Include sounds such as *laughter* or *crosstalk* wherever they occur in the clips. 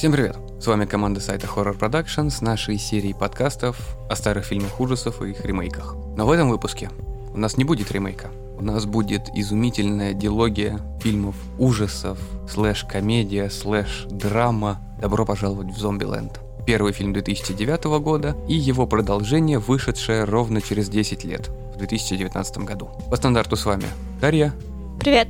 Всем привет! С вами команда сайта Horror Production с нашей серией подкастов о старых фильмах ужасов и их ремейках. Но в этом выпуске у нас не будет ремейка. У нас будет изумительная дилогия фильмов ужасов, слэш-комедия, слэш-драма «Добро пожаловать в Зомбиленд». Первый фильм 2009 года и его продолжение, вышедшее ровно через 10 лет, в 2019 году. По стандарту с вами Дарья, Привет.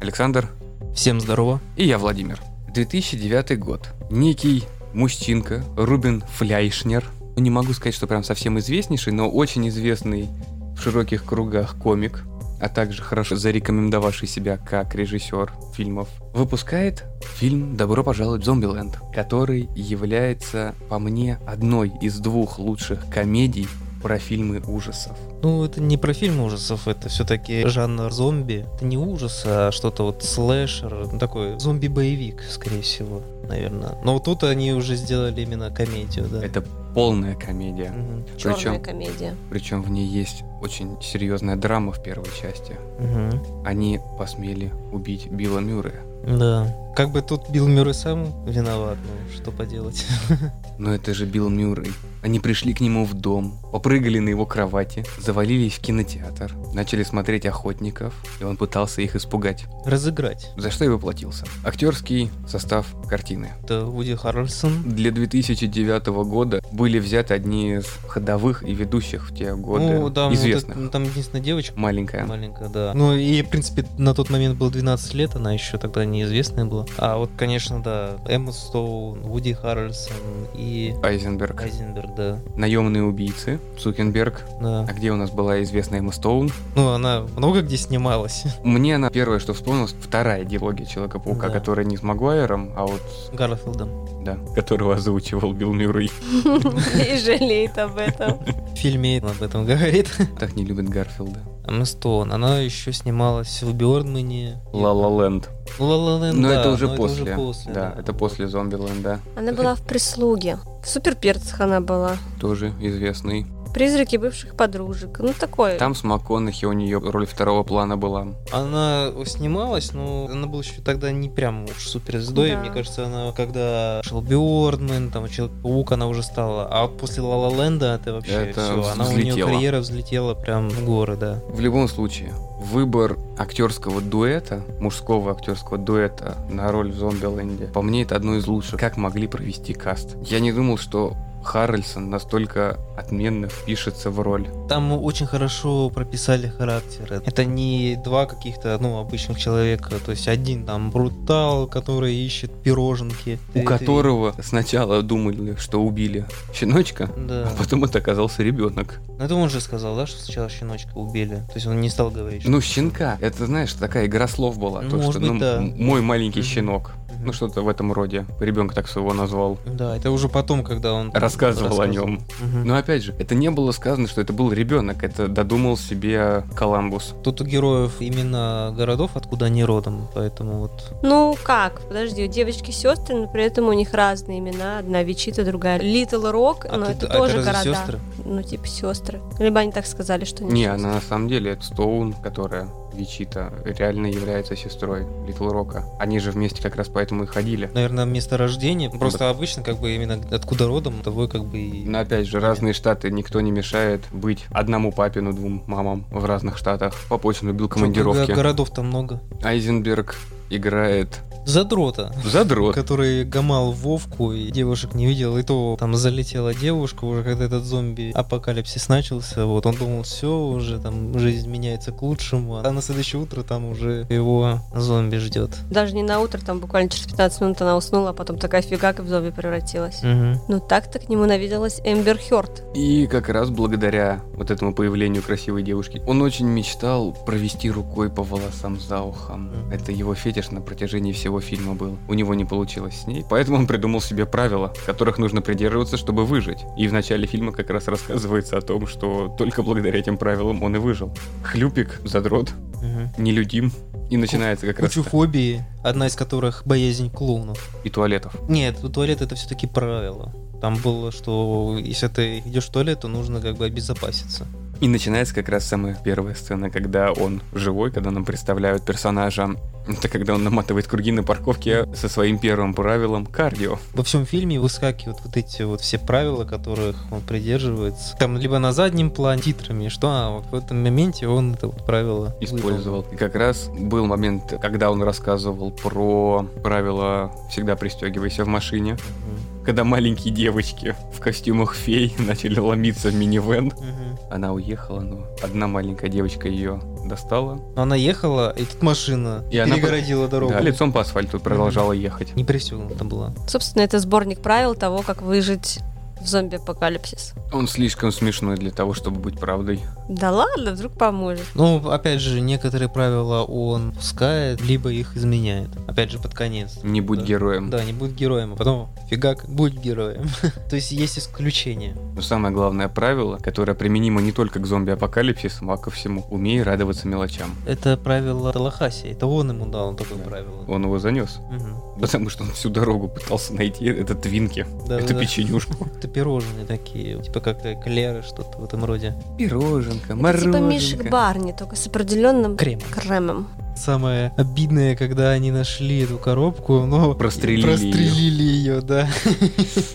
Александр Всем здорово. и я, Владимир. 2009 год. Некий мужчинка Рубин Фляйшнер. Не могу сказать, что прям совсем известнейший, но очень известный в широких кругах комик, а также хорошо зарекомендовавший себя как режиссер фильмов, выпускает фильм «Добро пожаловать в Зомбиленд», который является, по мне, одной из двух лучших комедий про фильмы ужасов. Ну, это не про фильм ужасов, это все-таки жанр зомби. Это не ужас, а что-то вот слэшер, ну, такой зомби-боевик, скорее всего, наверное. Но вот тут они уже сделали именно комедию, да. Это полная комедия. Мгм. Черная Причем- комедия. Причем в ней есть очень серьезная драма в первой части. Мгм. Они посмели убить Билла Мюррея. Да. Как бы тут Билл Мюррей сам виноват, ну, что поделать. *laughs* Но это же Билл Мюррей. Они пришли к нему в дом, попрыгали на его кровати, завалились в кинотеатр, начали смотреть «Охотников», и он пытался их испугать. Разыграть. За что и воплотился. Актерский состав картины. Это Вуди Харрельсон. Для 2009 года были взяты одни из ходовых и ведущих в те годы Ну, вот известных. это- ну, там единственная девочка Маленькая. Маленькая, да. Ну и, в принципе, на тот момент было 12 лет, она еще тогда неизвестная была. А вот, конечно, да, Эмма Стоун, Вуди Харрельсон и Айзенберг. Айзенберг, да. Наемные убийцы. Цукенберг. да. А где у нас была известная Эмма Стоун? Ну, она много где снималась. *laughs* Мне она первое, что вспомнилось, вторая диалогия Человека-паука, Да. которая не с Магуайром, а вот, С Гарфилдом. Да, которого озвучивал Билл Мюррей. *laughs* И жалеет об этом. В фильме об этом говорит. Так не любит Гарфилда. Эмма Стоун, она еще снималась в Бёрдмане. Ла Ла Ленд. Ну, Ла Ла Ленд, Но да, это уже но после. после, Да, это после Зомбиленда. Она была в прислуге. В суперперцах она была. Тоже известный. Призраки бывших подружек. Ну, такое. Там с МакКонахи у нее роль второго плана была. Она снималась, но она была еще тогда не прям уж суперзвездой. Да. Мне кажется, она когда шел Бёрдман, там Человек-паук, она уже стала. А после Ла Ла Ленда это вообще Это все. Она у нее карьера взлетела прям в горы, да. В любом случае, выбор актерского дуэта, мужского актерского дуэта на роль в Зомбиленде, по мне, это одно из лучших. Как могли провести каст? Я не думал, что Харрельсон настолько отменно впишется в роль. Там очень хорошо прописали характеры. Это не два каких-то, ну, обычных человека. То есть один там брутал, который ищет пироженки. У Ты- ты- которого сначала думали, что убили щеночка, Да. а потом это оказался ребенок. Ну, это он же сказал, да, что сначала щеночка убили. То есть он не стал говорить. Ну, щенка. Это, знаешь, такая игра слов была. Ну, то, может что, быть, ну, да. мой маленький Мгм. щенок. Мгм. Ну, что-то в этом роде. Ребенка так своего назвал. Да, это уже потом, когда он там Рассказывал о рассказывал. нем. Мгм. Но опять же, это не было сказано, что это был ребенок. Это додумал себе Коламбус. Тут у героев именно городов, откуда они родом, поэтому вот... Ну, как? Подожди, у девочки сестры, но при этом у них разные имена. Одна Вичита, другая Литл Рок, А но ты- это а тоже города. сестры? Ну, типа сестры. Либо они так сказали, что Не, сестры. она на самом деле это Стоун, которая Вичита, реально является сестрой Литл Рока. Они же вместе как раз поэтому и ходили. Наверное, место рождения. Просто обычно, как бы, именно откуда родом, того как бы и... Но опять же, разные штаты, никто не мешает быть одному папину, двум мамам в разных штатах. Папа очень любил командировки. го- Городов-то много. Айзенберг играет Задрота. задрот. Который гамал Вовку и девушек не видел, и то там залетела девушка уже, когда этот зомби-апокалипсис начался, вот он думал, все, уже там жизнь меняется к лучшему, а на следующее утро там уже его зомби ждет. Даже не на утро, там буквально через 15 минут она уснула, а потом такая фига, как в зомби превратилась. Мгм. Ну, так-то к нему навиделась Эмбер Хёрд. И как раз благодаря вот этому появлению красивой девушки, он очень мечтал провести рукой по волосам за ухом. Мгм. Это его фетиш на протяжении всего фильма был. У него не получилось с ней, поэтому он придумал себе правила, которых нужно придерживаться, чтобы выжить. И в начале фильма как раз рассказывается о том, что только благодаря этим правилам он и выжил. Хлюпик, задрот, Мгм. нелюдим. И начинается как раз Кучу фобии, одна из которых боязнь клоунов. и туалетов. Нет, туалет это все-таки правило. Там было, что если ты идешь в туалет, то нужно как бы обезопаситься. И начинается как раз самая первая сцена, когда он живой, когда нам представляют персонажа Это когда он наматывает круги на парковке со своим первым правилом кардио. Во всем фильме выскакивают вот эти вот все правила, которых он придерживается. Там либо на заднем плане титрами, что а, в этом моменте он это вот правило Использовал. И как раз был момент, когда он рассказывал про правила «всегда пристегивайся в машине», Мгм. когда маленькие девочки в костюмах фей *laughs* начали ломиться в минивэн. Мгм. Она уехала, но одна маленькая девочка ее достала. Но Она ехала, и тут машина И она перегородила дорогу. Да, лицом по асфальту продолжала ехать. Не пристегнута была. Собственно, это сборник правил того, как выжить в зомби-апокалипсис. Он слишком смешной для того, чтобы быть правдой. Да ладно, вдруг поможет. Ну, опять же, некоторые правила он пускает, либо их изменяет. Опять же, под конец. Не будь Да. героем. Да, не будь героем, а потом фигак, будь героем. *laughs* То есть есть исключения. Но самое главное правило, которое применимо не только к зомби-апокалипсису, а ко всему. Умей радоваться мелочам. Это правило Талахаси. Это он ему дал такое правило. Он его занес. Мгм. Потому что он всю дорогу пытался найти это твинки, Да, эту да. печенюшку. *laughs* Это пирожные такие, типа как эклеры, что-то в этом роде. Пироженка, Это типа мороженка. Мишек Барни, только с определенным Крем. кремом. Самое обидное, когда они нашли эту коробку, но Прострелили прострелили ее, да.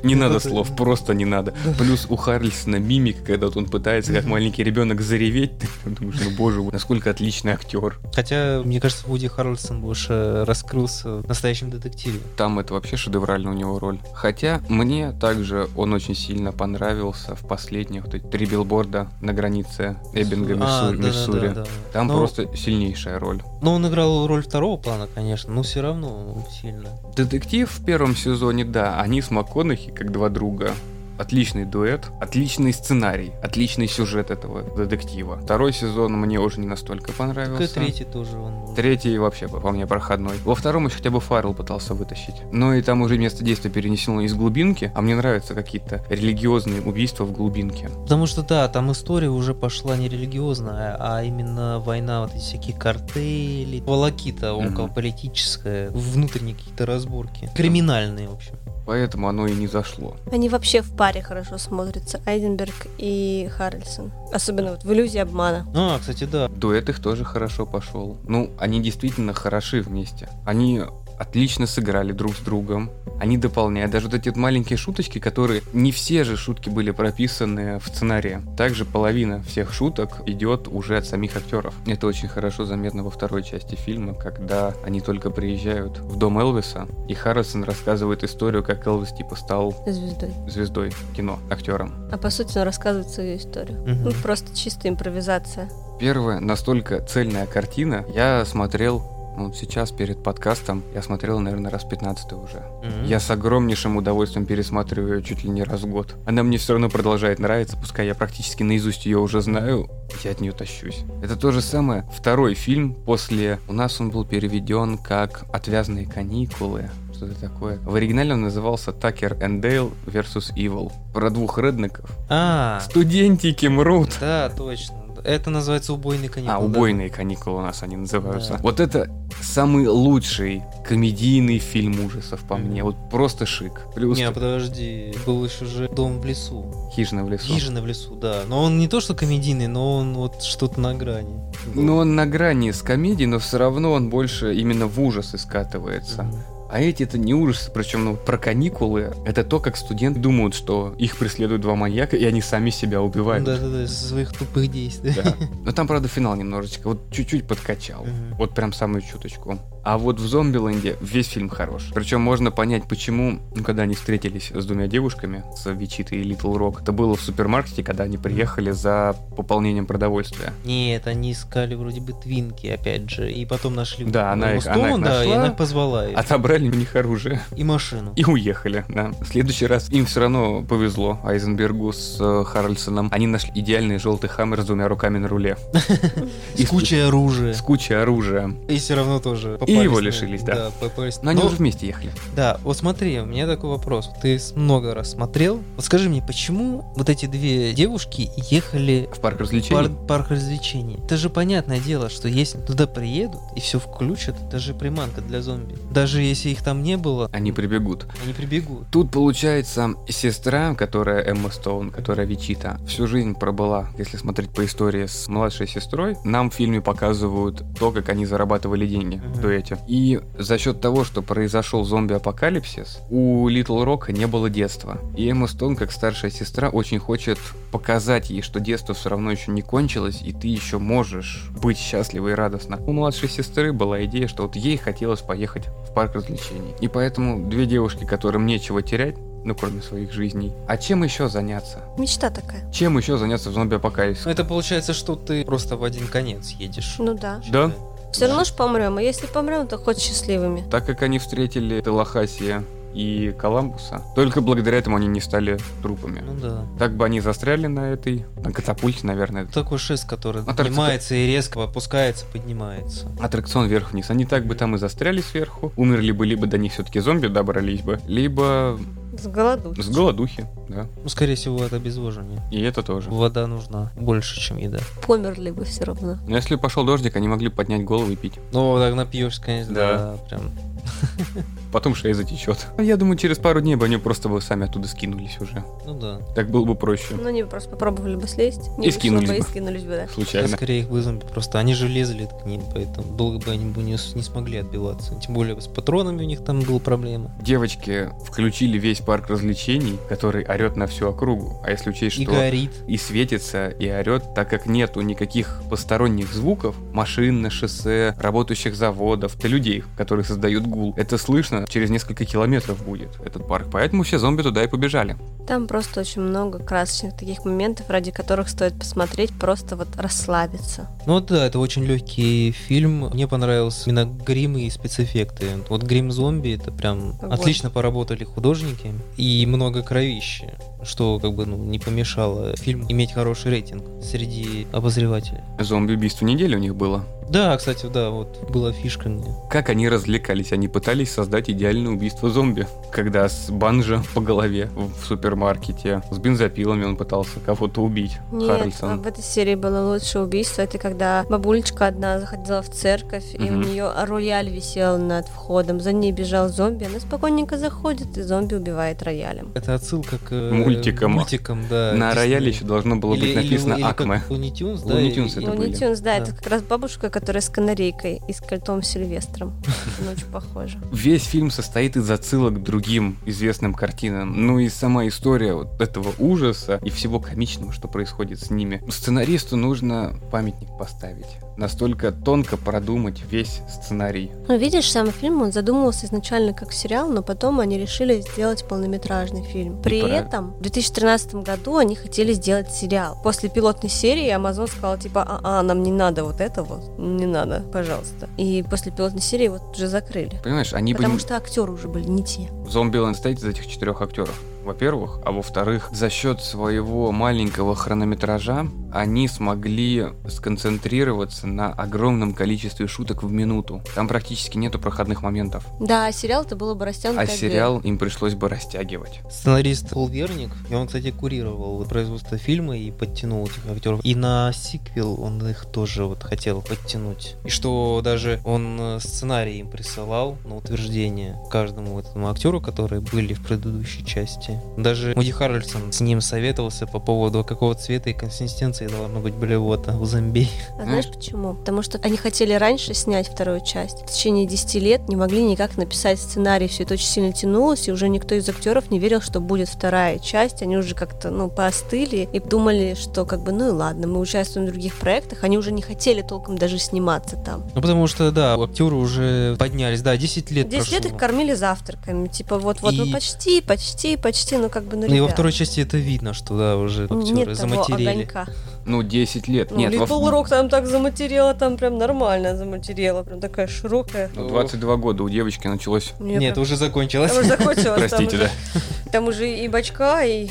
Не надо слов, просто не надо. Плюс у Харрельсона мимик, когда вот он пытается, как маленький ребенок, зареветь. *laughs* Ты думаешь, ну боже насколько отличный актер. Хотя, мне кажется, Вуди Харрельсон больше раскрылся в настоящем детективе. Там это вообще шедевральная у него роль. Хотя мне также он очень сильно понравился в последних вот эти три билборда на границе Эббинга, А, Миссу- да-да-да, Миссури. да. Там Но- просто сильнейшая роль. Но он играл роль второго плана, конечно, но все равно сильно. Детектив в первом сезоне, да, они с МакКонахи как два друга. Отличный дуэт, отличный сценарий, отличный сюжет этого детектива. Второй сезон мне уже не настолько Как и понравился. третий тоже он. Третий вообще по мне проходной. Во втором еще хотя бы Фаррелл пытался вытащить. Но и там уже место действия перенесено из глубинки, а мне нравятся какие-то религиозные убийства в глубинке. Потому что да, там история уже пошла не религиозная, а именно война, вот эти всякие картели, волокита околополитическая, внутренние какие-то разборки. Криминальные, в общем. Поэтому оно и не зашло. Они вообще в паре хорошо смотрятся, Айденберг и Харрельсон. Особенно вот в иллюзии обмана. А, кстати, да. Дуэт их тоже хорошо пошел. Ну, они действительно хороши вместе. Они отлично сыграли друг с другом. Они дополняют. Даже вот эти вот маленькие шуточки, которые... Не все же шутки были прописаны в сценарии. Также половина всех шуток идет уже от самих актеров. Это очень хорошо заметно во второй части фильма, когда они только приезжают в дом Элвиса, и Харрисон рассказывает историю, как Элвис типа стал Звездой. звездой кино, актером. А по сути он рассказывает свою историю. Мгм. Ну, просто чистая импровизация. Первая настолько цельная картина. Я смотрел, ну, сейчас перед подкастом, я смотрел, наверное, раз 15 уже. Мгм. Я с огромнейшим удовольствием пересматриваю ее чуть ли не раз в год. Она мне все равно продолжает нравиться, пускай я практически наизусть ее уже знаю, я от нее тащусь. Это то же самое. Второй фильм после... У нас он был переведен как «Отвязные каникулы». Что-то такое. В оригинале он назывался «Такер and Дейл versus Evil». Про двух реднеков. А, Студентики мрут. да, точно. Это называется убойный каникул. А, да. убойные каникулы у нас они называются. Да. Вот это самый лучший комедийный фильм ужасов по мне. Вот просто шик. Плюс Не, подожди, был еще же дом в лесу. хижина в лесу. Хижина в лесу, да. Но он не то что комедийный, но он вот что-то на грани. Ну, он на грани с комедией, но все равно он больше именно в ужасы скатывается. Мгм. А эти это не ужасы, причем ну, про каникулы. Это то, как студенты думают, что их преследуют два маньяка, и они сами себя убивают. Да-да-да, из своих тупых действий. Да. Но там, правда, финал немножечко, вот чуть-чуть подкачал. Мгм. Вот прям самую чуточку. А вот в Зомбиленде весь фильм хорош. Причем можно понять, почему, ну, когда они встретились с двумя девушками, с Вичитой и Литл Рок, это было в супермаркете, когда они приехали за пополнением продовольствия. Нет, они искали вроде бы твинки, опять же, и потом нашли Да, она их- она их Стоун, да, и нашла. она позвала их. Отобрали у них оружие и машину. и уехали, да. В следующий раз им все равно повезло, Айзенбергу с э, Харрельсоном. Они нашли идеальный желтый хаммер с двумя руками на руле. *laughs* И С кучей оружия. С кучей оружия. И все равно тоже И его лишились, да. попались. Но они уже вместе ехали. Да, вот смотри, у меня такой вопрос. Ты много раз смотрел. Вот скажи мне, почему вот эти две девушки ехали В парк развлечений. пар- парк развлечений? Это же понятное дело, что если туда приедут и все включат, это же приманка для зомби. Даже если если их там не было, Они прибегут. они прибегут. Тут получается сестра, которая Эмма Стоун, которая Вичита, всю жизнь пробыла, если смотреть по истории с младшей сестрой, нам в фильме показывают то, как они зарабатывали деньги Мгм. в дуэте. И за счет того, что произошел зомби-апокалипсис, у Литл Рока не было детства. И Эмма Стоун, как старшая сестра, очень хочет показать ей, что детство все равно еще не кончилось, и ты еще можешь быть счастливой и радостна. У младшей сестры была идея, что вот ей хотелось поехать в парк развлечений. И поэтому две девушки, которым нечего терять, ну, кроме своих жизней. А чем еще заняться? Мечта такая. Чем еще заняться в зомби-апокалипсисе? Ну, это получается, что ты просто в один конец едешь. Ну да. Да. Все равно ж помрем, а если помрем, то хоть счастливыми. Так как они встретили Телохасия и Коламбуса, только благодаря этому они не стали трупами. Ну да. Так бы они застряли на этой, на катапульте, наверное. Такой шест, который Аттракцион. поднимается и резко опускается, поднимается. Аттракцион вверх-вниз. Они так бы там и застряли сверху. Умерли бы, либо до них все-таки зомби добрались бы, либо С голоду. с голодухи, да. Ну, скорее всего, это обезвоживание. И это тоже. Вода нужна больше, чем еда. Померли бы все равно. Но если пошел дождик, они могли поднять голову и пить. Ну, так напьешься, конечно, Да. да, прям. *laughs* Потом шея затечет. Я думаю, через пару дней бы они просто бы сами оттуда скинулись уже. Ну да. Так было бы проще. Ну, они бы просто попробовали бы слезть. Не И скинулись бы, и скинулись бы, да. А Случайно. скорее их бы зомби просто. Они же лезли к ним, поэтому долго бы они бы не, не смогли отбиваться. Тем более с патронами у них там была проблема. Девочки включили весь парк развлечений, который орет на всю округу. А если учесть, И что горит. и светится, и орет, так как нету никаких посторонних звуков, машин на шоссе, работающих заводов, да людей, которые создают гул. Это слышно через несколько километров будет, этот парк. Поэтому все зомби туда и побежали. Там просто очень много красочных таких моментов, ради которых стоит посмотреть, просто вот расслабиться. Ну вот да, это очень легкий фильм. Мне понравился именно грим и спецэффекты. Вот грим зомби это прям Огонь. отлично поработали художники и много кровищи, что как бы ну, не помешало фильму иметь хороший рейтинг среди обозревателей. Зомби-убийство недели у них было. Да, кстати, да, вот была фишка мне. Как они развлекались? Они пытались создать идеальное убийство зомби. Когда с банджа по голове в супермаркете, с бензопилами он пытался кого-то убить. Нет, Харрельсон. а в этой серии было лучшее убийство. Это когда бабулечка одна заходила в церковь, и у нее рояль висел над входом. За ней бежал зомби, она спокойненько заходит, и зомби убивает роялем. Это отсылка к э, Мультикам. мультикам, да. На Диснея. рояле еще должно было быть Или- или- написано или Акме. Tunes, да? И- и- это Ну, были. не Тюнс, да, Да. это как раз бабушка, которая с канарейкой и с кольтом Сильвестром. Она очень похожа. Весь фильм состоит из отсылок к другим известным картинам. Ну и сама история вот этого ужаса и всего комичного, что происходит с ними. Сценаристу нужно памятник поставить. Настолько тонко продумать весь сценарий. Ну, видишь, сам фильм, он задумывался изначально как сериал, но потом они решили сделать полнометражный фильм. При правильно. этом в 2013 году они хотели сделать сериал. После пилотной серии Amazon сказал, типа, а, нам не надо вот это вот, не надо, пожалуйста. И после пилотной серии вот уже закрыли. Понимаешь, они бы... Потому что актеры уже были не те. Зомбиленд состоит из этих четырех актеров. Во-первых, а во-вторых, за счет своего маленького хронометража они смогли сконцентрироваться на огромном количестве шуток в минуту. Там практически нету проходных моментов. Да, а сериал это было бы растянуто. А сериал им пришлось бы растягивать. Сценарист Пол Верник, и он, кстати, курировал производство фильма и подтянул этих актеров. И на сиквел он их тоже вот хотел подтянуть. И что даже он э, сценарий им присылал на утверждение каждому этому актеру, которые были в предыдущей части. Даже Муди Харрельсон с ним советовался по поводу какого цвета и консистенции должно быть блевота у зомби. А знаешь почему? Потому что они хотели раньше снять вторую часть. В течение 10 лет не могли никак написать сценарий. Все это очень сильно тянулось, и уже никто из актеров не верил, что будет вторая часть. Они уже как-то, ну, поостыли и думали, что как бы, ну и ладно, мы участвуем в других проектах. Они уже не хотели толком даже сниматься там. Ну потому что, да, актеры уже поднялись, да, 10 лет 10 лет прошло. их кормили завтраками. Типа вот-вот, ну И- почти, почти, почти, ну как бы, ну Ну и во второй части это видно, что, да, уже актеры Нет того заматерели. огонька. Ну, 10 лет. Ну, Нет, во- Little Rock там так заматерела, там прям нормально заматерела, прям такая широкая. ну, 22 года у девочки началось. Мне Нет, прям- уже закончилось. Там уже закончилось. там Простите, уже- да. Там уже и бачка, и...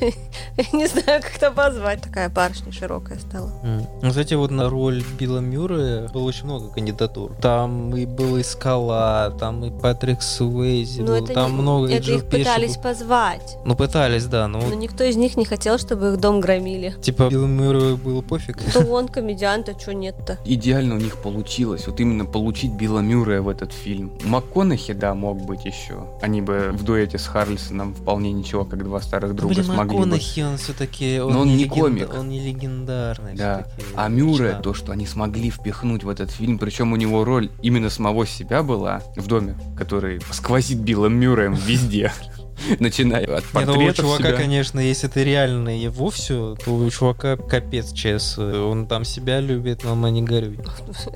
*laughs* Не знаю, как это позвать. Такая барышня широкая стала. Ну, Кстати, вот на роль Билла Мюррея было очень много кандидатур. Там и был и Скала, там и Патрик Суэйзи Но был, Ну, это там много, Это их пытались был. позвать. Ну, пытались, да, но никто из них не хотел, чтобы их дом громили. типа Биллу Мюррею было пофиг. То он комедиант, а что нет-то? Идеально у них получилось. Вот именно получить Билла Мюррея в этот фильм. МакКонахи, да, мог быть еще. Они бы в дуэте с Харлисоном вполне ничего, как два старых друга Блин, смогли бы. МакКонахи, он все-таки... Но он не леген- комик. Он не легендарный. Да. А Мюррея, то, что они смогли впихнуть в этот фильм, причем у него роль именно самого себя была в доме, который сквозит Биллом Мюрреем везде. *laughs* *laughs* Начиная от Не, ну, у портретов чувака, себя. конечно, если это реально его все, то у чувака капец, чес. Он там себя любит, мама не горюй.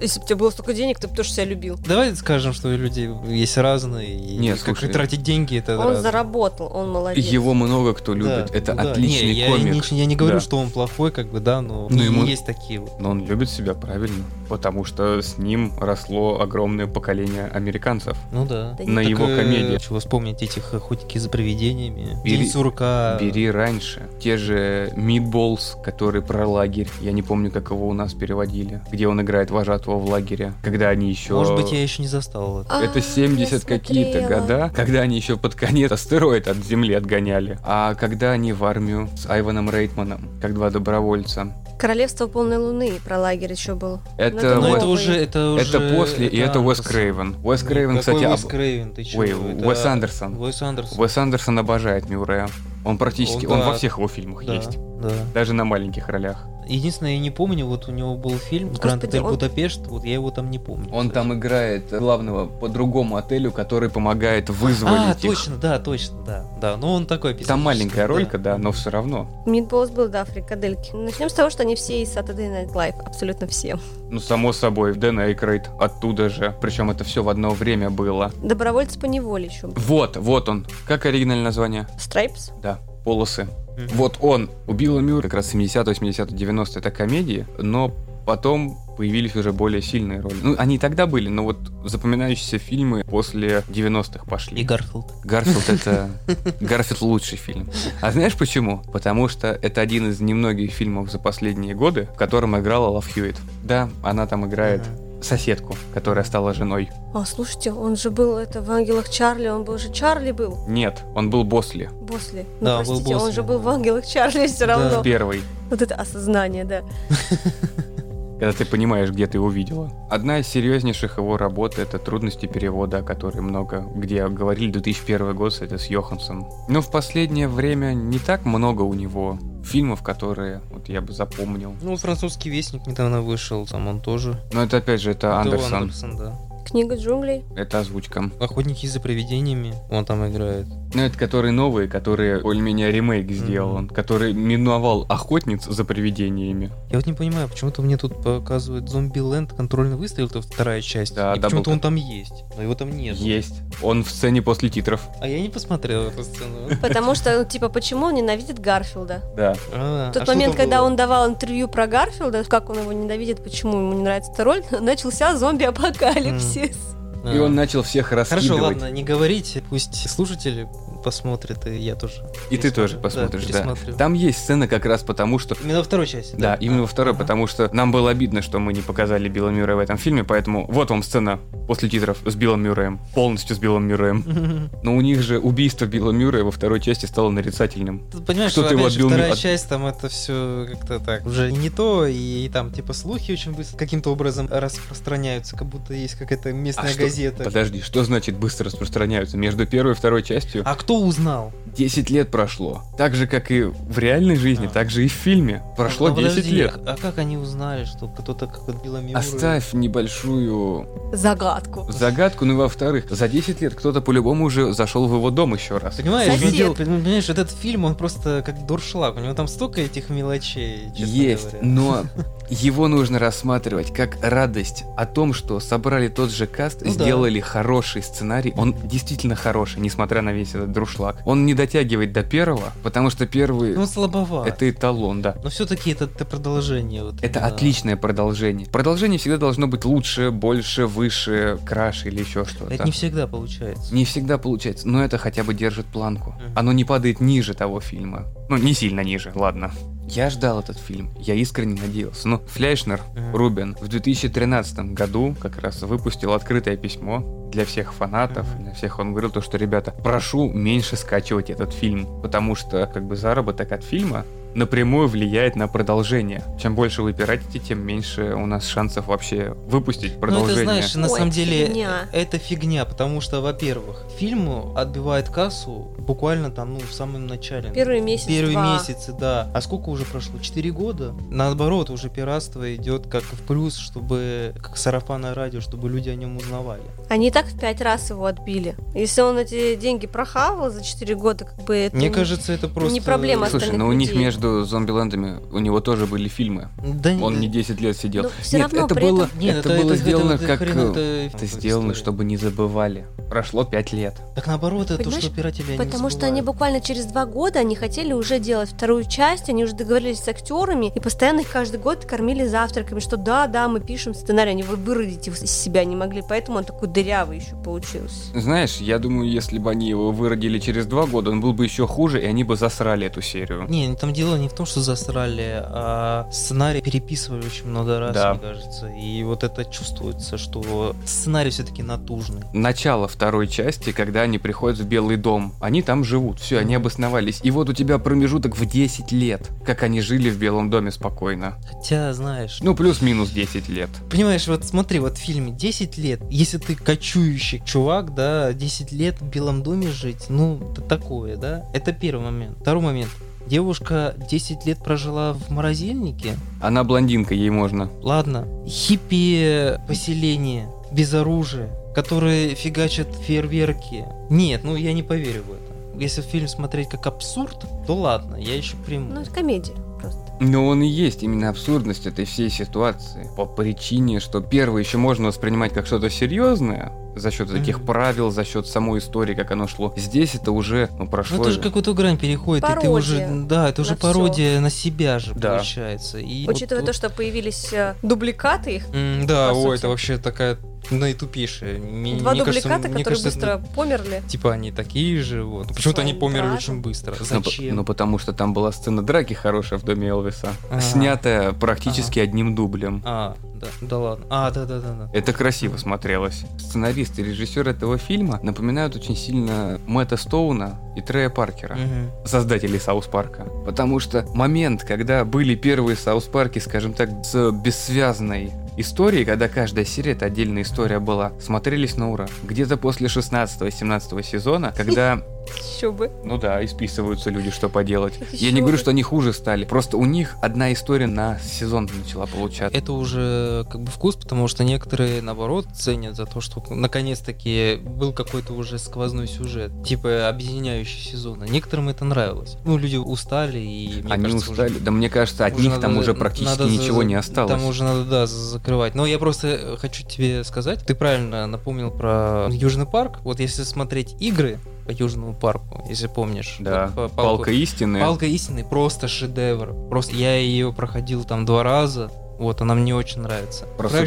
Если бы у тебя было столько денег, ты бы тоже себя любил. Давай скажем, что люди есть разные. И Нет, как слушай, тратить деньги, это Он разное. заработал, он молодец. Его много кто любит. Да, Это да. отличный Не, я, комик. не- я не говорю, Да. что он плохой, как бы, да, но Ну, ему- есть такие вот. Но он любит себя правильно, потому что с ним росло огромное поколение американцев. Ну да. На Так, его э, комедии. Чего вспомнить этих охотники за привидениями. Бери- День сурка. Бери раньше. Те же Meatballs, который про лагерь. Я не помню, как его у нас переводили. Где он играет вожатого в лагере. Когда они еще... Может быть, я еще не застал. это. А, Это 70 я какие-то смотрела. года, когда они еще под конец астероид от Земли отгоняли. А когда они в армию с Айваном Рейтманом, как два добровольца. Королевство полной луны про лагерь еще был. Это Ну, Но вот- это уже, это уже... Это после, и это Уэс. Крейвен. Уэс Крейвен, кстати, Уэс Крейвен, ты? Ой, Это Уэс Андерсон. Уэс Андерсон. Уэс Андерсон обожает Мюррея. Он практически, Он, он да. во всех его фильмах Да, есть. да. Даже на маленьких ролях. Единственное, я не помню, вот у него был фильм «Гранд Отель он- Будапешт», вот я его там не помню. Он кстати. там играет главного по другому отелю, который помогает А, вызволить их. точно, да, точно, да. Да, но он такой Там маленькая да. ролька, да, но все равно. Мидболс был, да, фрикадельки. Начнем с того, что они все из Saturday Night Live, абсолютно все. Ну, само собой, Дэн Эйкрейд оттуда же. Причем это все в одно время было. Добровольцы по неволе еще. Вот, вот он. Как оригинальное название? Stripes. Да, полосы. Вот он. У Билла Мюррея как раз 70 80 90 это комедии, но потом появились уже более сильные роли. Ну, они и тогда были, но вот запоминающиеся фильмы после 90-х пошли. И Гарфилд. Гарфилд *laughs* это... Гарфилд лучший фильм. А знаешь почему? Потому что это один из немногих фильмов за последние годы, в котором играла Лав Хьюитт. Да, она там играет Мгм. Соседку, которая стала женой. А, слушайте, он же был это в «Ангелах Чарли», он был же Чарли был. Нет, он был Босли. Босли. Ну, Да, был простите, он Босли, же был да. в «Ангелах Чарли» все Да. равно. Первый. Вот это осознание, да. *laughs* когда ты понимаешь, где ты его видела. Одна из серьезнейших его работ — это «Трудности перевода», о которой много где говорили 2001 год, это с Йоханссон. Но в последнее время не так много у него фильмов, которые вот я бы запомнил. Ну, французский вестник недавно вышел, там он тоже. Но это опять же, это Это Андерсон. Андерсон, да. Книга джунглей. Это озвучка. Охотники за привидениями, он там играет. Ну, это которые новые, которые более-менее ремейк сделал, Мгм. который миновал охотниц за привидениями. Я вот не понимаю, почему-то мне тут показывает Зомби Ленд контрольный выстрел, это вторая часть. Да, и почему-то он там есть, но его там нет. Есть. Он в сцене после титров. А я не посмотрел эту сцену. Потому что, ну, типа, почему он ненавидит Гарфилда? Да. А, В тот а что момент, когда он давал интервью про Гарфилда, как он его ненавидит, почему ему не нравится эта роль, *laughs* начался зомби-апокалипсис. И он начал всех раскидывать. Хорошо, ладно, не говорите, пусть слушатели посмотрят, и я тоже. И ты тоже посмотришь, да. пересмотрю. Там есть сцена как раз потому, что Именно во второй части. Да, именно во второй, Ага. потому что нам было обидно, что мы не показали Билла Мюррея в этом фильме, поэтому вот вам сцена после титров с Биллом Мюрреем, полностью с Биллом Мюрреем. *laughs* Но у них же убийство Билла Мюррея во второй части стало нарицательным. Ты понимаешь, Что что, ты опять же, вторая от- часть, там это все как-то так уже не то, и, там типа слухи очень быстро каким-то образом распространяются, как будто есть какая-то местная А что- газета. Подожди, что значит быстро распространяются? Между первой и второй частью А кто узнал? 10 лет прошло. Так же, как и в реальной жизни, А. так же и в фильме. Прошло Ну, 10 подожди, лет. А, а как они узнали, что кто-то как вот Билла Мюррея- Оставь небольшую Загадку. загадку, ну и во-вторых, за 10 лет кто-то по-любому уже зашел в его дом еще раз. Понимаешь, Сосед. видел, понимаешь, этот фильм, он просто как дуршлаг, у него там столько этих мелочей, Есть, говоря. но *laughs* его нужно рассматривать как радость о том, что собрали тот же каст, Ну да. сделали хороший сценарий. Он действительно хороший, несмотря на весь этот друшлаг. Он не дотягивает до первого, потому что первый Ну, слабоват. это эталон, да. Но все-таки это, это продолжение. Вот, Это да. отличное продолжение. Продолжение всегда должно быть лучше, больше, выше, краше или еще что-то. Это не всегда получается. Не всегда получается, но это хотя бы держит планку. Мгм. Оно не падает ниже того фильма. Ну, не сильно ниже, ладно. Я ждал этот фильм, я искренне надеялся. Но Фляшнер, Мгм. Рубин, в 2013 году как раз выпустил открытое письмо для всех фанатов, Мгм. для всех он говорил то, что, ребята, прошу меньше скачивать этот фильм, потому что, как бы, заработок от фильма напрямую влияет на продолжение. Чем больше вы пиратите, тем меньше у нас шансов вообще выпустить Ну, продолжение. это, знаешь, на Ой, самом деле, фигня. это фигня, потому что, во-первых, фильм отбивает кассу буквально там, ну, в самом начале. Первый месяц, Первые два. месяцы, да. А сколько уже прошло? Четыре года? Наоборот, уже пиратство идет как в плюс, чтобы, как сарафанное радио, чтобы люди о нем узнавали. Они так в пять раз его отбили. Если он эти деньги прохавал за 4 года, как бы это... Мне не- кажется, это просто... не проблема Слушай, но у них людей. Между зомбилендами у него тоже были фильмы. Да Он не 10 лет сидел. Но всё Нет, равно это при было, этом- Нет, это это- было это- сделано это как... хрен, э, это- Это это сделано, история. чтобы не забывали. Прошло 5 лет. Так наоборот, это то, Понимаешь, что пиратели Потому что они буквально через два года они хотели уже делать вторую часть, они уже договорились с актерами и постоянно их каждый год кормили завтраками, что да, да, мы пишем сценарий, они вы- выродить его из себя не могли, поэтому он такой дырявый еще получился. Знаешь, я думаю, если бы они его выродили через два года, он был бы еще хуже, и они бы засрали эту серию. Не, там дело не в том, что засрали, а сценарий переписывали очень много раз, Да. мне кажется. И вот это чувствуется, что сценарий все-таки натужный. Начало второй части, когда они приходят в Белый дом. Они там живут, все, они обосновались. И вот у тебя промежуток в 10 лет, как они жили в Белом доме спокойно. Хотя, знаешь, Ну, плюс-минус 10 лет. Понимаешь, вот смотри, вот в фильме 10 лет, если ты кочующий чувак, да, 10 лет в Белом доме жить, ну, это такое, да? Это первый момент. Второй момент. Девушка 10 лет прожила в морозильнике. Она блондинка, ей можно. Ладно. Хиппи поселение без оружия, которые фигачат фейерверки. Нет, ну я не поверю в это. Если фильм смотреть как абсурд, то ладно, я еще приму. Ну, это комедия. Но он и есть именно абсурдность этой всей ситуации. По причине, что первый еще можно воспринимать как что-то серьезное, за счет таких Мгм. правил, за счет самой истории, как оно шло. Здесь это уже ну, прошло. Ну это же какую-то грань переходит, и ты Пародия уже, да, это уже пародия на себя же Да. получается. И Учитывая вот то, что появились э, дубликаты их, М, Да, ой, сути. это вообще такая наитупейшая. Мне- два мне кажется, дубликата, мне которые кажется, быстро померли. Типа они такие же, вот. Ну, Почему-то они померли братом. очень быстро. Ну, Зачем? Ну, потому что там была сцена драки хорошая в доме Элвиса, А. снятая практически одним дублем. А, да, да ладно. А, да, да, да, да. Это красиво смотрелось. Сценарист и режиссер этого фильма напоминают очень сильно Мэтта Стоуна и Трея Паркера. Мгм. создателей Саус Парка. Потому что момент, когда были первые Саус Парки, скажем так, с бессвязной историей, когда каждая серия это отдельная история была, смотрелись на ура. Где-то после 16-17 сезона, когда, Еще бы. ну да, исписываются люди, что поделать. Это Я не говорю, бы. что они хуже стали. Просто у них одна история на сезон начала получаться. Это уже как бы вкус, потому что некоторые, наоборот, ценят за то, что наконец-таки был какой-то уже сквозной сюжет, типа объединяющий сезоны. Некоторым это нравилось. Ну, люди устали, и мне Они кажется, устали. уже- Да мне кажется, от них там надо- уже практически надо за- ничего не за- осталось. Там уже надо, да, за- закрывать. Но я просто хочу тебе сказать, ты правильно напомнил про Южный парк. Вот если смотреть игры по Южному парку, если помнишь. Да, вот палку- палка истины. Палка истины просто шедевр. Просто я ее проходил там два раза. Вот, она мне очень нравится.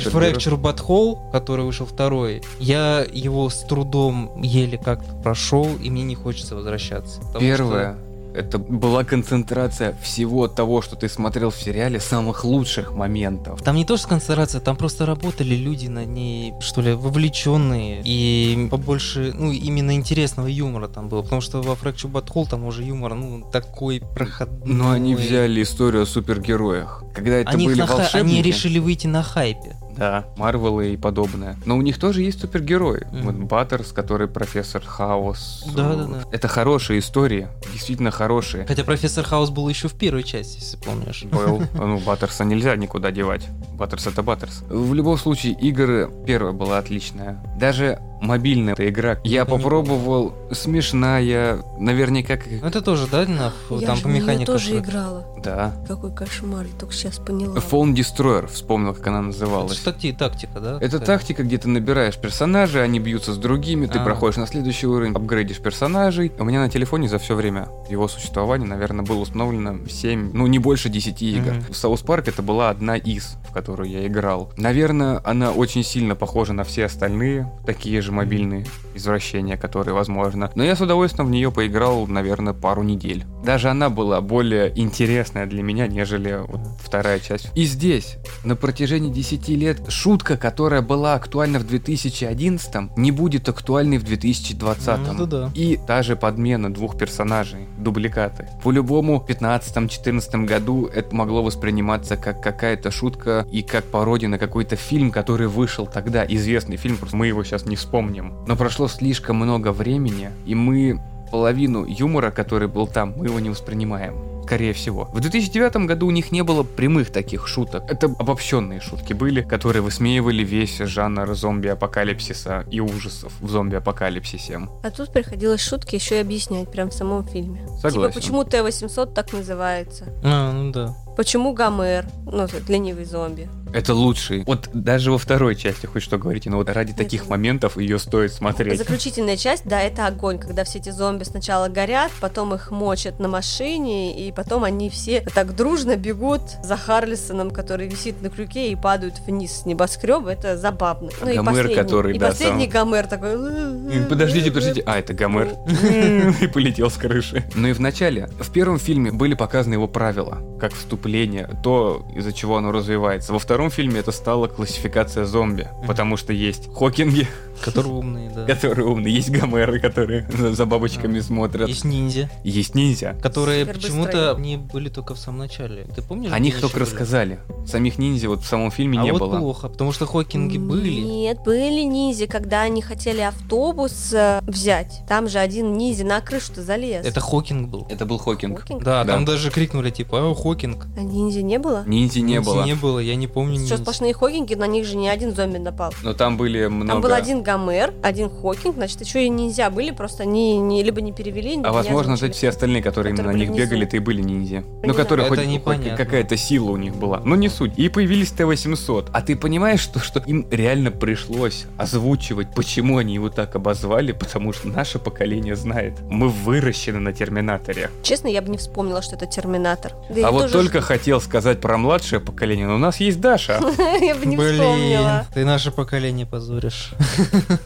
Fracture Butthole, который вышел второй, я его с трудом еле как-то прошел, и мне не хочется возвращаться. Первое. Это была концентрация всего того, что ты смотрел в сериале, самых лучших моментов. Там не то, что концентрация, там просто работали люди над ней, что ли, вовлеченные. И побольше, ну, именно интересного юмора там было. Потому что во Fracture Butthole там уже юмор, ну, такой проходной. Но они взяли историю о супергероях. Когда это Они, были на хай- волшебники, они решили выйти на хайпе. Да, Марвелы и подобное. Но у них тоже есть супергерои. Мгм. Вот Баттерс, который профессор Хаос. Да-да-да. Это хорошие истории, действительно хорошие. Хотя профессор Хаус был еще в первой части, если помнишь. Был. *laughs* Ну, Баттерса нельзя никуда девать. Баттерс это Баттерс. В любом случае, игры первая была отличная. Даже мобильная эта игра. Я Это попробовал, смешная, наверняка как... Ну, это тоже, да, на, Я там же по в неё механикам. тоже играла. Да. Какой кошмар, я только сейчас поняла. Phone Destroyer, вспомнил, как она Это называлась. же такти- тактика, да? Это такая? тактика, где ты набираешь персонажей, они бьются с другими, ты А. проходишь на следующий уровень, апгрейдишь персонажей. У меня на телефоне за все время его существования, наверное, было установлено 7, ну не больше 10 игр. Мгм. В Саус Парк это была одна из, в которую я играл. Наверное, она очень сильно похожа на все остальные, такие же мобильные извращения, которые возможно. Но я с удовольствием в нее поиграл, наверное, пару недель. Даже она была более интересная для меня, нежели вот вторая часть. И здесь, на протяжении 10 лет, шутка, которая была актуальна в 2011, не будет актуальной в 2020. Ну, это да. И та же подмена двух персонажей, дубликаты. По-любому в 15-14 году это могло восприниматься как какая-то шутка и как пародия на какой-то фильм, который вышел тогда, известный фильм, просто мы его сейчас не вспомним. Но прошло слишком много времени, и мы половину юмора, который был там, мы его не воспринимаем. Скорее всего. В 2009 году у них не было прямых таких шуток. Это обобщенные шутки были, которые высмеивали весь жанр зомби-апокалипсиса и ужасов в зомби-апокалипсисе. А тут приходилось шутки еще и объяснять прям в самом фильме. Согласен. Типа, почему Т-800 так называется? А, ну да. Почему Гомер? Ну, ленивый зомби. Это лучший. Вот даже во второй части хоть что говорите, но вот ради таких Это- моментов ее стоит смотреть. Заключительная часть, да, это огонь, когда все эти зомби сначала горят, потом их мочат на машине, и потом они все так дружно бегут за Харлисоном, который висит на крюке и падают вниз с небоскреба. Это забавно. Ну и Гомер, последний, который, и да, последний сам- Гомер такой... Подождите, подождите. А, это Гомер. *laughs* И полетел с крыши. Ну и в начале, в первом фильме были показаны его правила, как вступление, то, из-за чего оно развивается. Во втором фильме это стала классификация зомби, потому что есть Хокинги, Которые умные, да. которые умные, есть Гомеры, которые *laughs* за бабочками смотрят, Есть ниндзя, есть ниндзя. которые Супербыстрые. почему-то не были только в самом начале. Ты помнишь? О где них они только еще были? рассказали. Самих ниндзя вот в самом фильме А не вот было. плохо, потому что Хокинги были. Нет, были ниндзя, когда они хотели автобус э, взять. Там же один ниндзя на крышу-то залез. Это Хокинг был. Это был Хокинг. Хокинг? Да, Да. там даже крикнули, типа, «О, Хокинг. А ниндзя не было? Ниндзя не Ниндзя было. Не было, я не помню Что, ниндзя. сплошные Хокинги, на них же ни один зомби напал. Но там были много... Там был один Гомер, один Хокинг, значит, еще и ниндзя были, просто они не, либо не перевели, либо А не возможно, эти все остальные, которые, Которые именно на них внизу. бегали, это и были ниндзя. Ну, Не которые хоть, Это хоть какая-то сила у них была. Но не суть. И появились Т-800. А ты понимаешь, что, что им реально пришлось озвучивать, почему они его так обозвали? Потому что наше поколение знает. Мы выращены на Терминаторе. Честно, я бы не вспомнила, что это Терминатор. Да а вот тоже только хотел сказать про младшее поколение, но у нас есть Даша. *laughs* Я бы не Блин, вспомнила. ты наше поколение позоришь.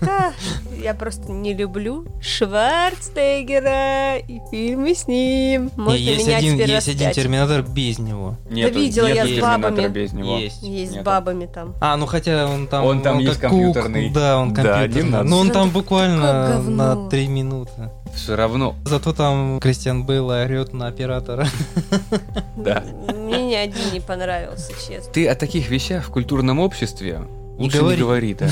Да, Я просто не люблю Шварценеггера и фильмы с ним. Можно Не, есть меня один, теперь есть один терминатор без него. Нету- видела я с бабами. Есть. Есть с бабами там. А, ну хотя он там... Он там есть компьютерный. Да, он Да, компьютерный. Но он Что там буквально на 3 минуты. Все равно, Зато там Кристиан Бейл орет на оператора. *laughs* да. Мне ни один не понравился, честно. Ты о таких вещах в культурном обществе Не лучше говори. не говори, *laughs* да.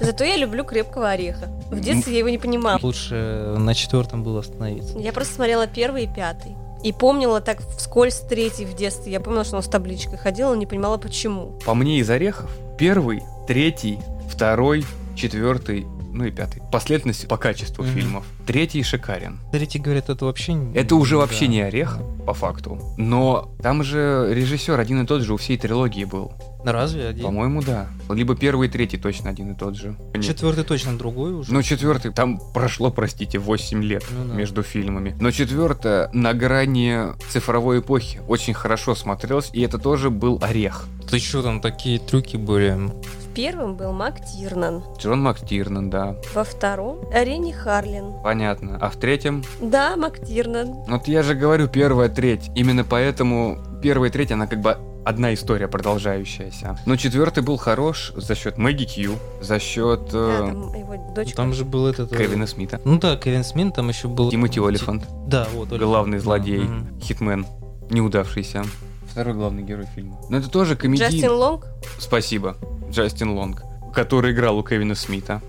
Зато я люблю крепкого ореха. В детстве я его не понимала. Лучше на четвертом было остановиться. Я просто смотрела первый и пятый. И помнила так вскользь третий в детстве. Я помнила, что он с табличкой ходил, но не понимала, почему. По мне из орехов, первый, третий, второй, четвертый, ну и пятый. Последовательность по качеству Мгм. фильмов. Третий шикарен. Третий говорят, это вообще... не- Это уже вообще да. не орех, по факту. Но там же режиссер один и тот же у всей трилогии был. Разве один? По-моему, да. Либо первый и третий точно один и тот же. Нет. Четвертый точно другой уже. Ну, четвертый, там прошло, простите, 8 лет Ну да. между фильмами. Но четвертое на грани цифровой эпохи очень хорошо смотрелось, и это тоже был орех. Ты что там, такие трюки были? В первом был Мак Тирнан. Джон МакТирнан, да, Во втором Ренни Харлин. Понятно. А в третьем? Да, Мак Тирнан. Ну, Вот я же говорю, первая треть. Именно поэтому первая треть, она как бы одна история продолжающаяся. Но четвертый был хорош за счет Мэгги Кью, за счет Да, э, там его дочка. Там же был этот... э, Кевина Смита, Ну да, Кевин Смит, там еще был... Тимоти Олифант, Да, вот. Олифант, главный да. злодей, Мгм. хитмен, неудавшийся. Второй главный герой фильма. Но это тоже комедий... Джастин Лонг. Спасибо. Джастин Лонг, который играл у Кевина Смита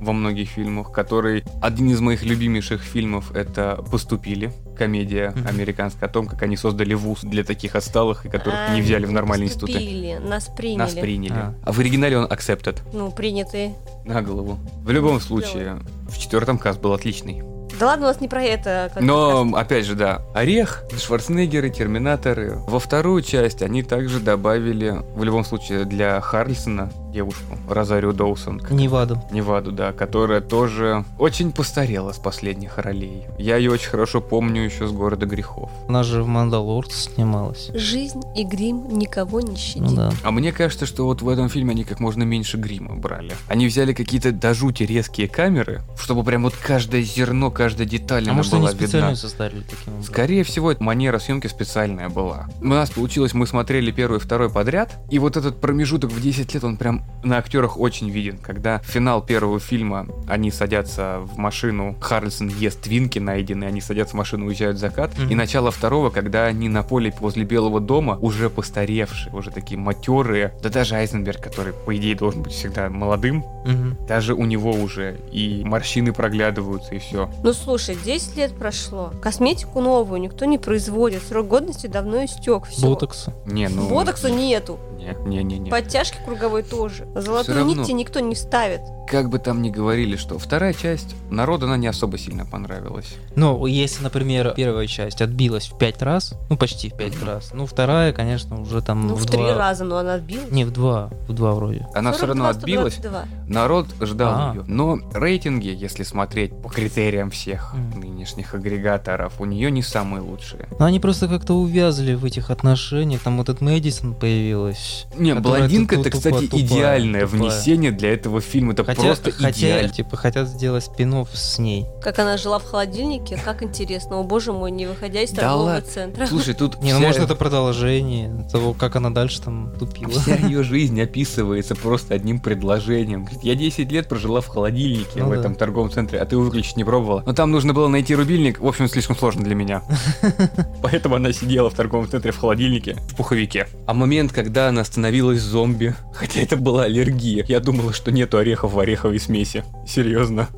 во многих фильмах, который... Один из моих любимейших фильмов это «Поступили», комедия американская, о том, как они создали вуз для таких отсталых, и которых А, не взяли в нормальные институты. Нас приняли. Нас приняли. А. А в оригинале он accepted Ну, принятые. на голову. В любом случае, в четвертом каст был отличный. Да ладно, у нас не про это. Но, подкаст. опять же, да, Орех, Шварценеггеры, Терминаторы. Во вторую часть они также добавили, в любом случае, для Харльсона девушку, Розарио Доусон. как Неваду. Неваду, да, которая тоже очень постарела с последних ролей. Я ее очень хорошо помню еще с «Города грехов». Она же в Мандалорце снималась. Жизнь и грим никого не щадит. Ну да. А мне кажется, что вот в этом фильме они как можно меньше грима брали. Они взяли какие-то до жути резкие камеры, чтобы прям вот каждое зерно, каждая деталь А она может они была видна. специально составили таким образом? Скорее всего, это манера съемки специальная была. У нас получилось, мы смотрели первый и второй подряд, и вот этот промежуток в 10 лет, он прям на актерах очень виден. Когда финал первого фильма, они садятся в машину, Харльсон ест твинки найденные, они садятся в машину, уезжают в закат, Мгм. и начало второго, когда они на поле возле Белого дома, уже постаревшие, уже такие матерые, да даже Айзенберг, который, по идее, должен быть всегда молодым, Мгм. даже у него уже и морщины проглядываются, и все. Ну слушай, 10 лет прошло. Косметику новую никто не производит. Срок годности давно истек. Все. Ботокса. Не, ну... Ботокса нету. Не, не, не, не. Подтяжки круговой тоже. Золотую равно. нить тебе никто не ставит. Как бы там ни говорили, что вторая часть народу она не особо сильно понравилась. Ну, если, например, первая часть отбилась в пять раз, ну, почти в пять раз, ну, вторая, конечно, уже там Ну, в в три два... раза, но она отбилась. Не, в два, в два вроде. Она все равно 42, отбилась, 122. народ ждал А. ее. Но рейтинги, если смотреть по критериям всех Мгм. нынешних агрегаторов, у нее не самые лучшие. Но они просто как-то увязли в этих отношениях, там вот этот Мэдисон появилась. Не, блондинка это, тупо- кстати, тупая, идеальное тупая. внесение для этого фильма. Это хотя, просто хотя, идеально. типа, хотят сделать спин с ней. Как она жила в холодильнике, как интересно. О боже мой, не выходя из Да торгового ладно. центра. Слушай, тут Не, ну вся- может это продолжение того, как она дальше там тупила. Вся *laughs* ее жизнь описывается просто одним предложением. Я 10 лет прожила в холодильнике Ну в да. этом торговом центре, а ты выключить не пробовала. Но там нужно было найти рубильник, в общем, слишком сложно для меня. *laughs* Поэтому она сидела в торговом центре в холодильнике в пуховике. А момент, когда она становилась зомби, хотя это была аллергия, я думала, что нету орехов в ореховой смеси. Серьезно.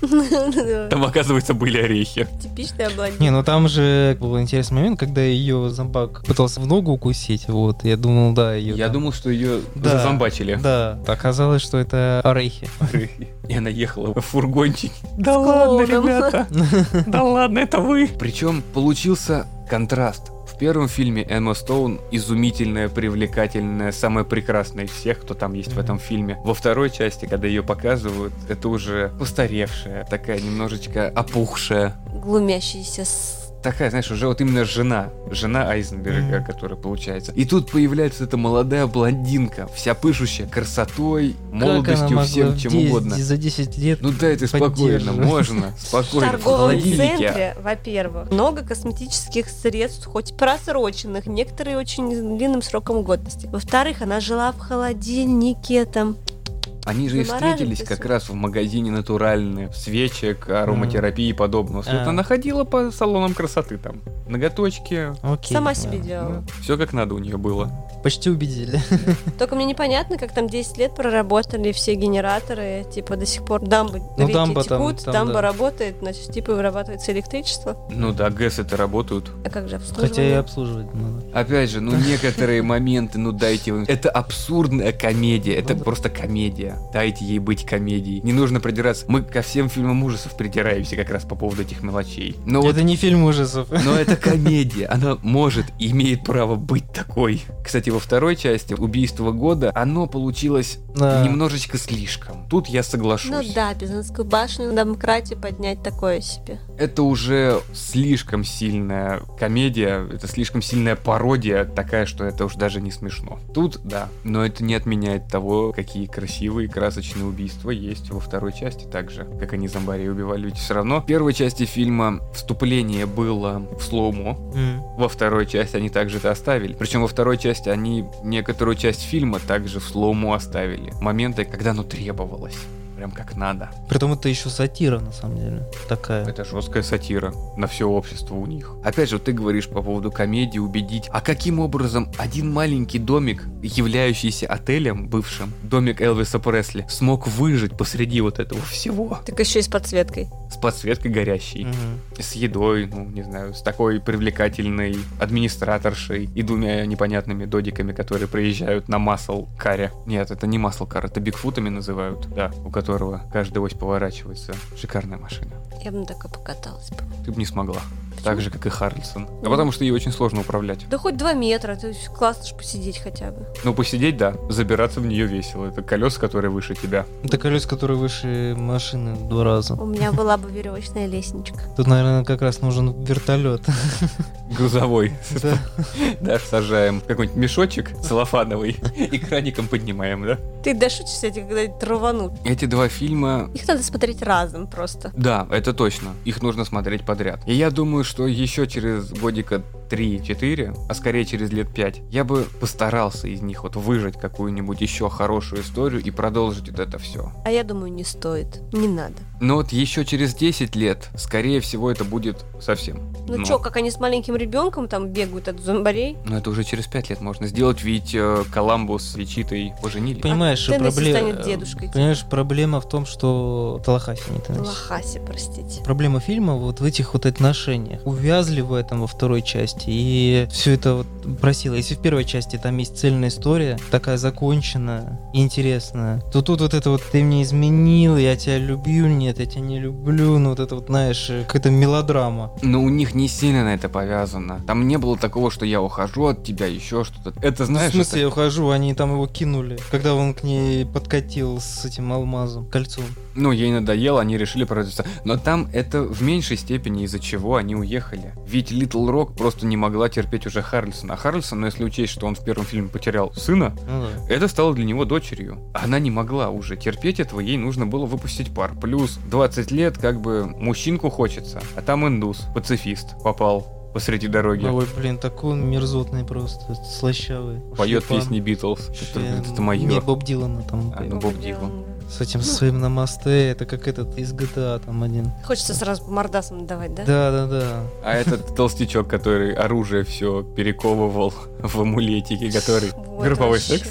*laughs* Там, оказывается, были орехи. Типичная блондинка. Не, ну там же был интересный момент, когда ее зомбак пытался в ногу укусить, вот, я думал, да, ее Я думал, что ее Да. зазомбачили. Да, оказалось, что это орехи. И она ехала в фургончике. Да ладно, ребята. Да ладно, это вы. Причем получился контраст. Первом фильме Эмма Стоун изумительная, привлекательная, самая прекрасная из всех, кто там есть в этом фильме. Во второй части, когда ее показывают, это уже устаревшая, такая немножечко опухшая. Глумящийся с... Такая, знаешь, уже вот именно жена, жена Айзенберга, Мгм. которая получается. И тут появляется эта молодая блондинка, вся пышущая красотой, молодостью, всем чем 10 угодно. За 10 лет Ну дай ты спокойно, можно, спокойно. в торговом центре, во-первых, много косметических средств, хоть просроченных, некоторые очень длинным сроком годности. Во-вторых, она жила в холодильнике, там, Они же и Замораживать встретились как раз в магазине натуральные, свечек, ароматерапии и подобного. Вот А. она ходила по салонам красоты там. Ноготочки. Окей, сама себе делала. Все как надо у нее было. Почти убедили. *laughs* Только мне непонятно, как там 10 лет проработали все генераторы, типа до сих пор дамбы Ну, реки дамба там- текут, там, дамба да. работает, значит, типа вырабатывается электричество. Ну да, ГЭС это работают. А как же обслуживание? Хотя и обслуживать надо. Опять же, ну *laughs* некоторые моменты, ну дайте им. Это абсурдная комедия, это Ну просто комедия. Дайте ей быть комедией. Не нужно придираться. Мы ко всем фильмам ужасов придираемся как раз по поводу этих мелочей. Но вот Это не фильм ужасов. Но это *laughs* комедия, она может и имеет право быть такой. Кстати, во второй части «Убийство года» оно получилось Да. немножечко слишком. Тут я соглашусь. Ну да, Пизанскую башню на демократии поднять такое себе. Это уже слишком сильная комедия, это слишком сильная пародия, такая, что это уж даже не смешно. Тут, да, но это не отменяет того, какие красивые, красочные убийства есть во второй части также, как они зомбарей убивали. Ведь все равно в первой части фильма вступление было в слоумо, М. Во второй части они также это оставили. Причем во второй части они некоторую часть фильма также в слоуму оставили. Моменты, когда оно требовалось. Прям как надо. Притом это еще сатира, на самом деле. Такая. Это жесткая сатира на все общество у них. Опять же, ты говоришь по поводу комедии, убедить. А каким образом один маленький домик, являющийся отелем бывшим, домик Элвиса Пресли, смог выжить посреди вот этого всего? Так еще и с подсветкой. С подсветкой горящей. Мгм. с едой, ну, не знаю, с такой привлекательной администраторшей и двумя непонятными додиками, которые приезжают на масл каре. Нет, это не масл кар, это бигфутами называют, да, у которых которого каждая ось поворачивается. Шикарная машина. Я бы на такой покаталась бы. Ты бы не смогла. Так же, как и Харрельсон. А потому что ей очень сложно управлять. Да хоть два метра, то есть классно ж посидеть хотя бы. Ну, посидеть, да. Забираться в нее весело. Это колеса, которые выше тебя. Это колес, которые выше машины в два раза. У меня была бы веревочная лестничка. Тут, наверное, как раз нужен вертолет. Грузовой. Да. Даш, сажаем какой-нибудь мешочек целлофановый и краником поднимаем, да? Ты дошутишься эти когда-нибудь рванут. Эти два фильма Их надо смотреть разом просто. Да, это точно. Их нужно смотреть подряд. И я думаю, что еще через годика 3-4, а скорее через лет 5, я бы постарался из них вот выжать какую-нибудь еще хорошую историю и продолжить вот это все. А я думаю, не стоит. Не надо. Но вот еще через 10 лет, скорее всего, это будет совсем. Ну, чё, как они с маленьким ребенком там бегают от зомбарей? Ну, это уже через 5 лет можно сделать, ведь э, Коламбус с Вичитой поженили. Понимаешь, А проблема... станет дедушкой. Понимаешь, проблема в том, что... Талахаси, не Теннесси. Лохаси, простите. Проблема фильма вот в этих вот отношениях. Увязли в этом во второй части, и все это вот просило. Если в первой части там есть цельная история, такая законченная, интересная, то тут вот это вот ты мне изменил, я тебя люблю, нет, я тебя не люблю, ну вот это вот, знаешь, какая-то мелодрама. Но у них не сильно на это повязано. Там не было такого, что я ухожу от тебя, еще что-то. Это знаешь... в смысле, это- я ухожу, они там его кинули, когда он к ней подкатил с этим алмазом, кольцом. Ну, ей надоело, они решили продаться. Но там это в меньшей степени из-за чего они уехали. Ведь Литл Рок просто не могла терпеть уже Харльсона. А Харльсон, ну если учесть, что он в первом фильме потерял сына, да. это стало для него дочерью. Она не могла уже терпеть этого, ей нужно было выпустить пар. Плюс 20 лет, как бы, мужчинку хочется. А там индус, пацифист, попал посреди дороги. Ой, блин, такой он мерзотный просто, слащавый. Поет песни Битлз. Это, Вообще, это мое. Не, Боб Дилана там. А, ну, Боб Дилан. С этим своим намасте, это как этот из GTA там один. Хочется сразу по мордасам давать, да? Да, да, да. А этот толстячок, который оружие все перековывал в амулетике, который... *laughs* Вот Групповой вообще. секс?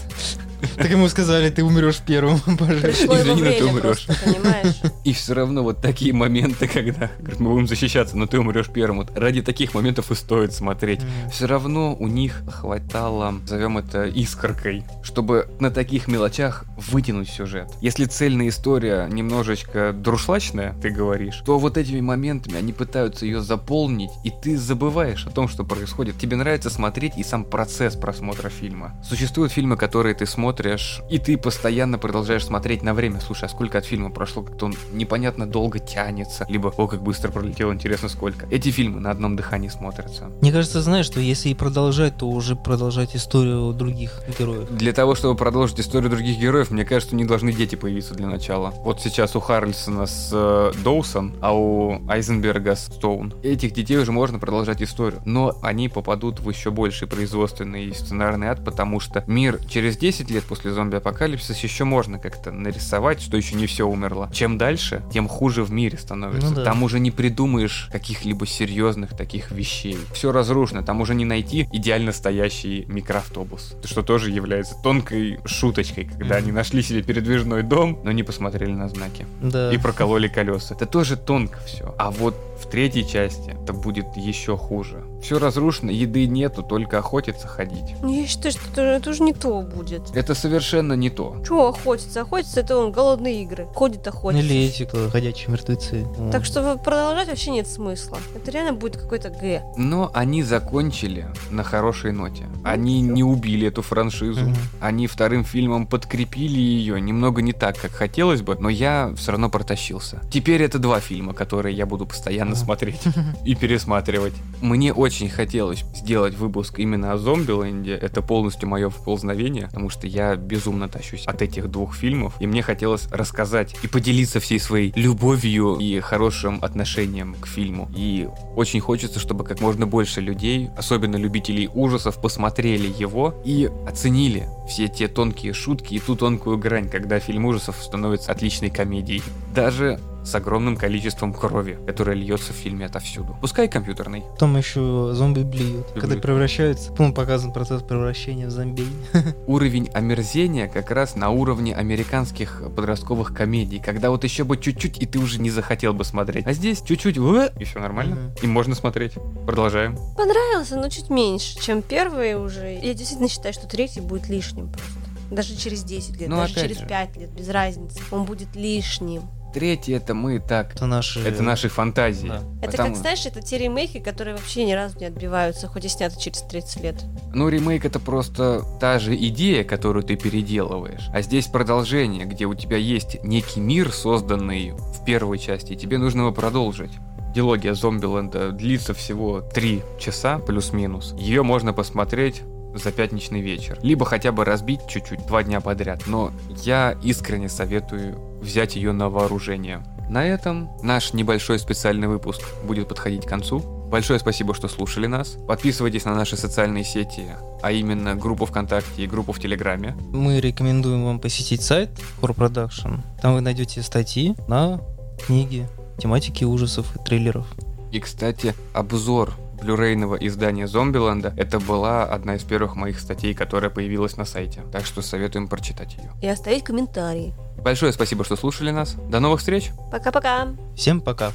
Так ему сказали, ты умрешь первым, его Извини, но ты умрешь. просто? *laughs* И все равно вот такие моменты, когда мы будем защищаться, но ты умрешь первым. Вот ради таких моментов и стоит смотреть. Все равно у них хватало, назовем это искоркой, чтобы на таких мелочах вытянуть сюжет. Если цельная история немножечко друшлачная, ты говоришь, то вот этими моментами они пытаются ее заполнить, и ты забываешь о том, что происходит. Тебе нравится смотреть и сам процесс просмотра фильма. Существуют фильмы, которые ты смотришь, и ты постоянно продолжаешь смотреть на время. Слушай, а сколько от фильма прошло? Как-то он непонятно долго тянется. Либо, о, как быстро пролетело, интересно сколько. Эти фильмы на одном дыхании смотрятся. Мне кажется, знаешь, что если и продолжать, то уже продолжать историю других героев. Для того, чтобы продолжить историю других героев, мне кажется, не должны дети появиться для начала. Вот сейчас у Харльсона с э, Доусон, а у Айзенберга с Стоун. Этих детей уже можно продолжать историю. Но они попадут в еще больший производственный и сценарный ад, потому что мир через 10 лет после зомби-апокалипсиса еще можно как-то нарисовать, что еще не все умерло. Чем дальше, тем хуже в мире становится. Ну да. Там уже не придумаешь каких-либо серьезных таких вещей. Все разрушено, там уже не найти идеально стоящий микроавтобус, что тоже является тонкой шуточкой, когда они нашли себе передвижной дом, но не посмотрели на знаки Да. и прокололи колеса. Это тоже тонко все. А вот в третьей части это будет еще хуже. Все разрушено, еды нету, только охотиться ходить. Ну, Я считаю, что это, это уже не то будет. Это совершенно не то. Чего охотиться? Охотиться это он голодные игры. Ходит охотиться. Или эти, кто ходячие мертвецы. Так что продолжать вообще нет смысла. Это реально будет какой-то Г. Но они закончили на хорошей ноте. Они не убили эту франшизу. Они вторым фильмом подкрепили ее немного не так, как хотелось бы, но я все равно протащился. Теперь это два фильма, которые я буду постоянно смотреть и пересматривать. Мне очень хотелось сделать выпуск именно о Зомбиленде. Это полностью мое вползновение, потому что я безумно тащусь от этих двух фильмов. И мне хотелось рассказать и поделиться всей своей любовью и хорошим отношением к фильму. И очень хочется, чтобы как можно больше людей, особенно любителей ужасов, посмотрели его и оценили все те тонкие шутки и ту тонкую грань, когда фильм ужасов становится отличной комедией. Даже с огромным количеством крови, которая льется в фильме отовсюду. Пускай компьютерный. Потом еще зомби блюют. Когда превращаются, потом показан процесс превращения в зомби. *laughs* Уровень омерзения как раз на уровне американских подростковых комедий, когда вот еще бы чуть-чуть, и ты уже не захотел бы смотреть. А здесь чуть-чуть, и все нормально. Мгм. И можно смотреть. Продолжаем. Понравился, но чуть меньше, чем первый уже. Я действительно считаю, что третий будет лишним просто. Даже через 10 лет, Ну, даже через же. 5 лет, без разницы. Он будет лишним. Третий это мы так. Это наши... Это наши фантазии. Да. Это Потому- как, знаешь, это те ремейки, которые вообще ни разу не отбиваются, хоть и сняты через 30 лет. Ну, ремейк это просто та же идея, которую ты переделываешь. А здесь продолжение, где у тебя есть некий мир, созданный в первой части, и тебе нужно его продолжить. Дилогия Зомбиленда длится всего 3 часа, плюс-минус. Ее можно посмотреть за пятничный вечер. Либо хотя бы разбить чуть-чуть два дня подряд. Но я искренне советую взять ее на вооружение. На этом наш небольшой специальный выпуск будет подходить к концу. Большое спасибо, что слушали нас. Подписывайтесь на наши социальные сети, а именно группу ВКонтакте и группу в Телеграме. Мы рекомендуем вам посетить сайт Core Production. Там вы найдете статьи на книги, тематики ужасов и триллеров. И, кстати, обзор блюрейного издания Зомбиленда это была одна из первых моих статей, которая появилась на сайте. Так что советуем прочитать ее. И оставить комментарии. Большое спасибо, что слушали нас. До новых встреч! Пока-пока! Всем пока!